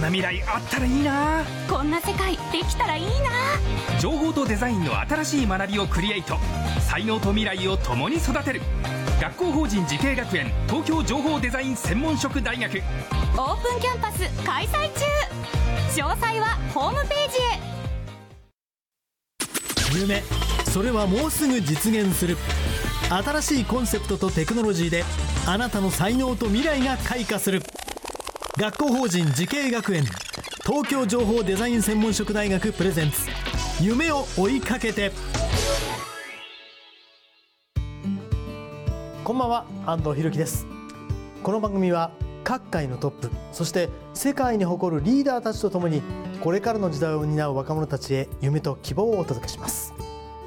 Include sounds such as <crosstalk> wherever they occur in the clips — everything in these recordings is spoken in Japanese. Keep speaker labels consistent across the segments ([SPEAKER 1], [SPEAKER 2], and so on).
[SPEAKER 1] んな未来あったらいいな。
[SPEAKER 2] こんな世界できたらいいな。
[SPEAKER 1] 情報とデザインの新しい学びをクリエイト。才能と未来を共に育てる。学校法人慈恵学園東京情報デザイン専門職大学。
[SPEAKER 2] オープンキャンパス開催中。詳細はホームペー
[SPEAKER 3] ジへ。夢。それはもうすぐ実現する。新しいコンセプトとテクノロジーであなたの才能と未来が開花する学校法人慈恵学園。東京情報デザイン専門職大学プレゼンツ。夢を追いかけて。こんばんは安藤博樹です。この番組は各界のトップそして世界に誇るリーダーたちとともにこれからの時代を担う若者たちへ夢と希望をお届けします。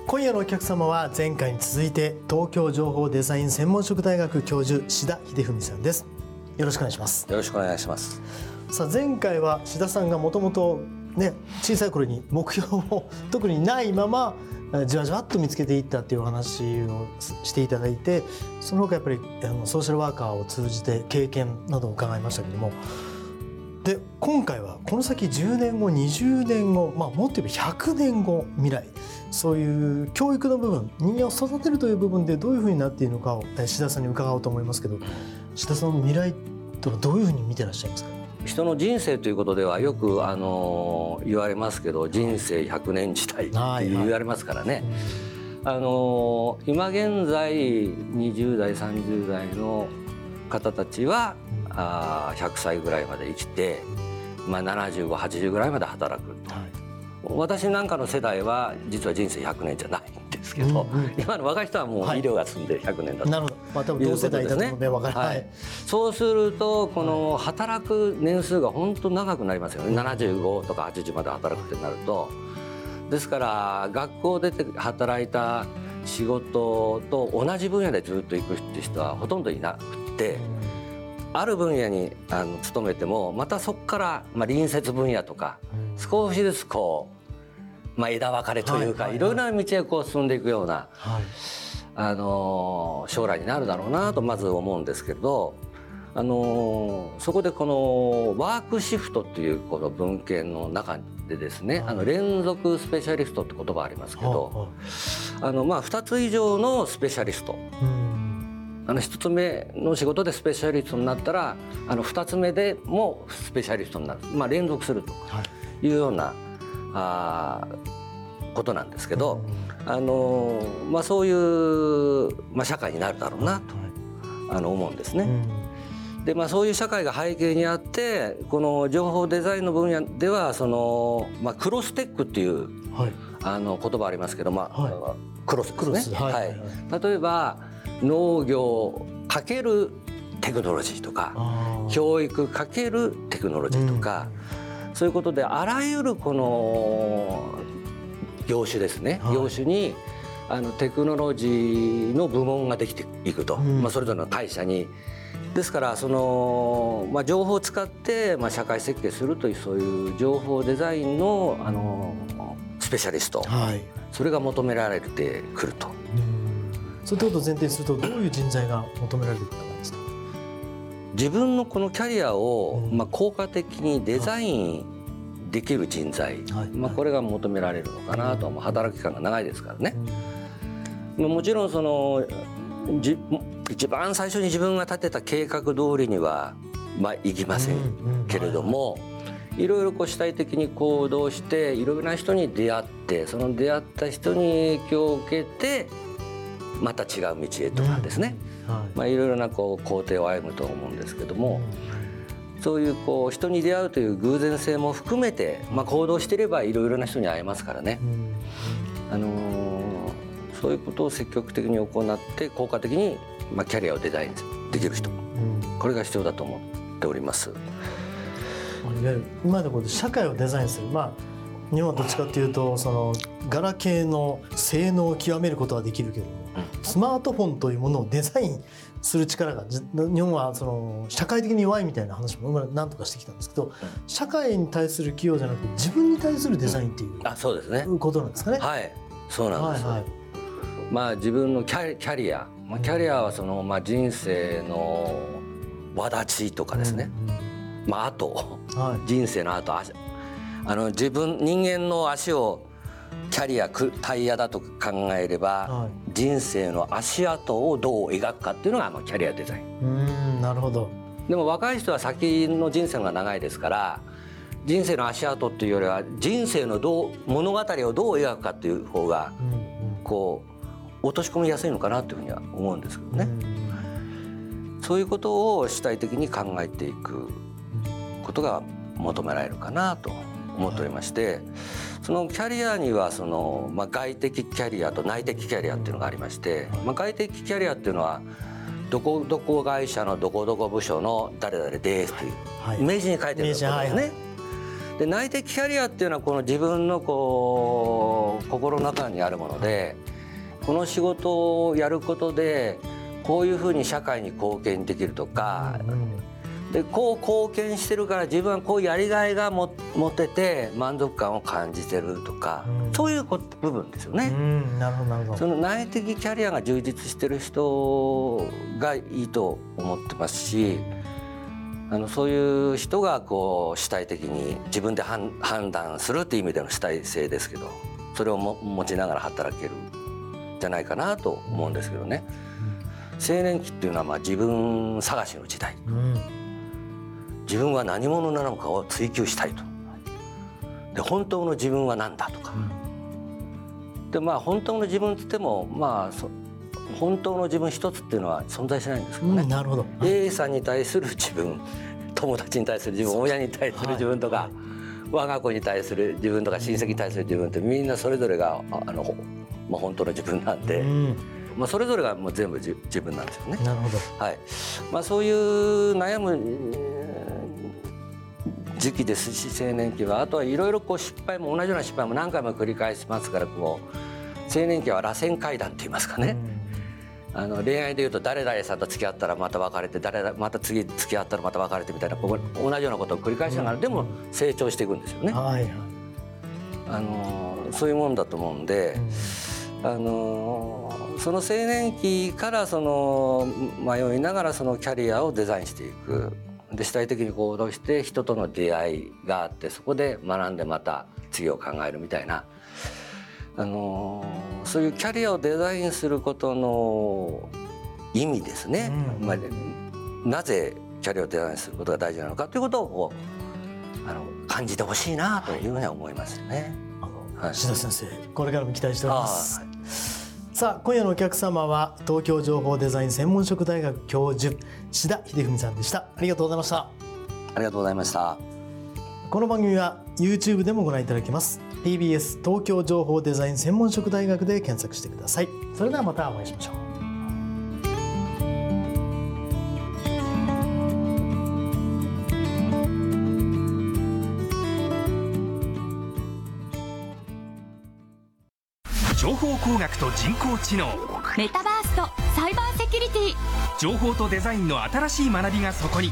[SPEAKER 3] 今夜のお客様は前回に続いて東京情報デザイン専門職大学教授志田秀文さんです。よろしくお願いします。
[SPEAKER 4] よろしくお願いします。
[SPEAKER 3] さあ前回は志田さんがもともとね小さい頃に目標も <laughs> 特にないままじわじわっと見つけていったっていうお話をしていただいてその他やっぱりあのソーシャルワーカーを通じて経験などを伺いましたけどもで今回はこの先10年後20年後、まあ、もっと言えば100年後未来そういう教育の部分人間を育てるという部分でどういうふうになっているのかを志田さんに伺おうと思いますけど志田さんの未来とはどういうふうに見てらっしゃいますか？
[SPEAKER 4] 人の人生ということではよくあの言われますけど人生100年時代って言われますからね。あの今現在20代30代の方たちはあ100歳ぐらいまで生きて、まあ、7580ぐらいまで働く、はい、私なんかの世代は実は人生100年じゃないんですけど、うんうん、今の若い人はもう医療が進んで100年だと、
[SPEAKER 3] なるほど、まあ、多分同世代だとねね、
[SPEAKER 4] はい、そうするとこの働く年数が本当長くなりますよね。75とか80まで働くってなると。ですから学校出て働いた仕事と同じ分野でずっと行くって人はほとんどいなくて。ある分野にあの勤めてもまたそこから、まあ、隣接分野とか、少しずつこう、まあ、枝分かれというか、いろいろな道へこう進んでいくような、はい、あの将来になるだろうなとまず思うんですけど。あのそこでこのワークシフトっていうこの文献の中でですね、あの連続スペシャリストって言葉ありますけど、あのまあ2つ以上のスペシャリスト、あの1つ目の仕事でスペシャリストになったらあの2つ目でもスペシャリストになる、まあ、連続するとい。うような、はい、あことなんですけど、あのまあ、そういう、まあ、社会になるだろうなと、あの思うんですね。でまあ、そういう社会が背景にあってこの情報デザインの分野ではその、まあ、クロステックっていう、はい、あの言葉ありますけど、まあ、はい、クロスですね。はい、はい、例えば農業かけるテクノロジーとか教育かけるテクノロジーとか、うん、そういうことであらゆるこの業種ですね、はい、業種にあのテクノロジーの部門ができていくと、うん、まあ、それぞれの会社に。ですからその、まあ、情報を使って、まあ、社会設計するというそういう情報デザインのあのスペシャリスト、はい、それが求められてくると。
[SPEAKER 3] そういうことを前提にするとどういう人材が求められていくと思いますか？
[SPEAKER 4] 自分のこのキャリアを、まあ、効果的にデザインできる人材、はい、まあ、これが求められるのかなと、は働き期間が長いですからね。まあ、もちろんそのじ一番最初に自分が立てた計画通りには、まあ、いきませんけれども。いろいろこう主体的に行動していろいろな人に出会ってその出会った人に影響を受けてまた違う道へとかですね、うん。はい。まあ、いろいろなこう工程を歩むと思うんですけども、うん、そういうこう人に出会うという偶然性も含めて、まあ、行動していればいろいろな人に会えますからね、うん、あのー、そういうことを積極的に行って効果的に、まあ、キャリアをデザインできる人、これが必要だと思っております。い
[SPEAKER 3] わゆる今のこと社会をデザインする、まあ日本はどっちかっていうとそのガラケーの性能を極めることはできるけどもスマートフォンというものをデザインする力がじ日本はその社会的に弱いみたいな話も今何とかしてきたんですけど、社会に対する企業じゃなくて自分に対するデザインっていう
[SPEAKER 4] あそうですね。
[SPEAKER 3] ことなんですかね？
[SPEAKER 4] はい。そうなんです、
[SPEAKER 3] はいはい。
[SPEAKER 4] まあ自分のキャリキャリア、まあ、キャリアはその、まあ、人生の轍とかですね、まああと。
[SPEAKER 3] うんはい。
[SPEAKER 4] 人生の後足あの自分人間の足をキャリアくタイヤだと考えれば、
[SPEAKER 3] は
[SPEAKER 4] 人生の足跡をどう描くかっていうのが、まあ、キャリアデザイン。
[SPEAKER 3] うーんなるほど。
[SPEAKER 4] でも若い人は先の人生が長いですから人生の足跡っていうよりは人生のどう物語をどう描くかっていう方が
[SPEAKER 3] うんうん。
[SPEAKER 4] こう落とし込みやすいのかなというふうには思うんですけどね、そういうことを主体的に考えていくことが求められるかなと思っておりまして、そのキャリアにはその、まあ、外的キャリアと内的キャリアっていうのがありまして、まあ、外的キャリアっていうのはどこどこ会社のどこどこ部署の誰々ですという
[SPEAKER 3] はい。
[SPEAKER 4] イメージに書いてることです
[SPEAKER 3] イメージはいは
[SPEAKER 4] ね。で内的キャリアっていうのはこの自分のこう心の中にあるものでこの仕事をやることでこういうふうに社会に貢献できるとか
[SPEAKER 3] うん
[SPEAKER 4] でこう貢献してるから自分はこうやりがいがも持てて満足感を感じてるとか
[SPEAKER 3] うん。
[SPEAKER 4] そういう部分ですよ
[SPEAKER 3] う
[SPEAKER 4] ね。
[SPEAKER 3] んなるほどなるほど。
[SPEAKER 4] その内的キャリアが充実してる人がいいと思ってますしあのそういう人がこう主体的に自分で判判断するっていう意味での主体性ですけどそれをも持ちながら働けるんじゃないかなと思うんですけどね。青年期っていうのはまあ自分探しの時代。
[SPEAKER 3] うん
[SPEAKER 4] 自分は何者なのかを追求したいと。で本当の自分は何だとか。でまあ本当の自分っつってもまあそ本当の自分一つっていうのは存在しないんですけどね。
[SPEAKER 3] うん、、なるほど。
[SPEAKER 4] A さんに対する自分友達に対する自分親に対する自分とか、
[SPEAKER 3] はい。
[SPEAKER 4] 我が子に対する自分とか親戚に対する自分ってみんなそれぞれがああの、ほまあ、本当の自分なんで、
[SPEAKER 3] うん
[SPEAKER 4] まあ、それぞれがもう全部じ自分なんですよね。
[SPEAKER 3] なるほど。
[SPEAKER 4] はいまあ、そういう悩むえー時期ですし青年期はあとはいろいろこう失敗も同じような失敗も何回も繰り返しますからこう青年期は螺旋階段って言いますかね、あの恋愛でいうと誰々さんと付き合ったらまた別れて誰々また次付き合ったらまた別れてみたいなこう同じようなことを繰り返しながらでも成長していくんですよね。あのそういうもんだと思うんで。あのその青年期からその迷いながらそのキャリアをデザインしていく。で主体的に行動して人との出会いがあってそこで学んでまた次を考えるみたいな、あのそういうキャリアをデザインすることの意味ですね、
[SPEAKER 3] うん。
[SPEAKER 4] まあ、なぜキャリアをデザインすることが大事なのかということをあの感じてほしいなというふうには思いますね。
[SPEAKER 3] あの、
[SPEAKER 4] はい。
[SPEAKER 3] 志田先生、これからも期待しております。
[SPEAKER 4] あ
[SPEAKER 3] さあ今夜のお客様は東京情報デザイン専門職大学教授志田秀文さんでした。ありがとうございました。
[SPEAKER 4] ありがとうございました。
[SPEAKER 3] この番組は YouTube でもご覧いただけます。TBS 東京情報デザイン専門職大学で検索してください。それではまたお会いしましょう
[SPEAKER 1] 情報工学と人工知能。
[SPEAKER 2] メタバースとサイバーセキュリティ。
[SPEAKER 1] 情報とデザインの新しい学びがそこに。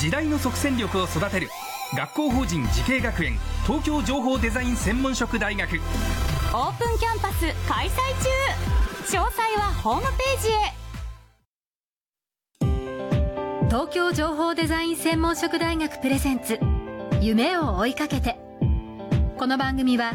[SPEAKER 1] 時代の即戦力を育てる。学校法人慈恵学園。東京情報デザイン専門職大学。
[SPEAKER 2] オープンキャンパス開催中。詳細はホームページへ。
[SPEAKER 5] 東京情報デザイン専門職大学プレゼンツ。夢を追いかけて。この番組は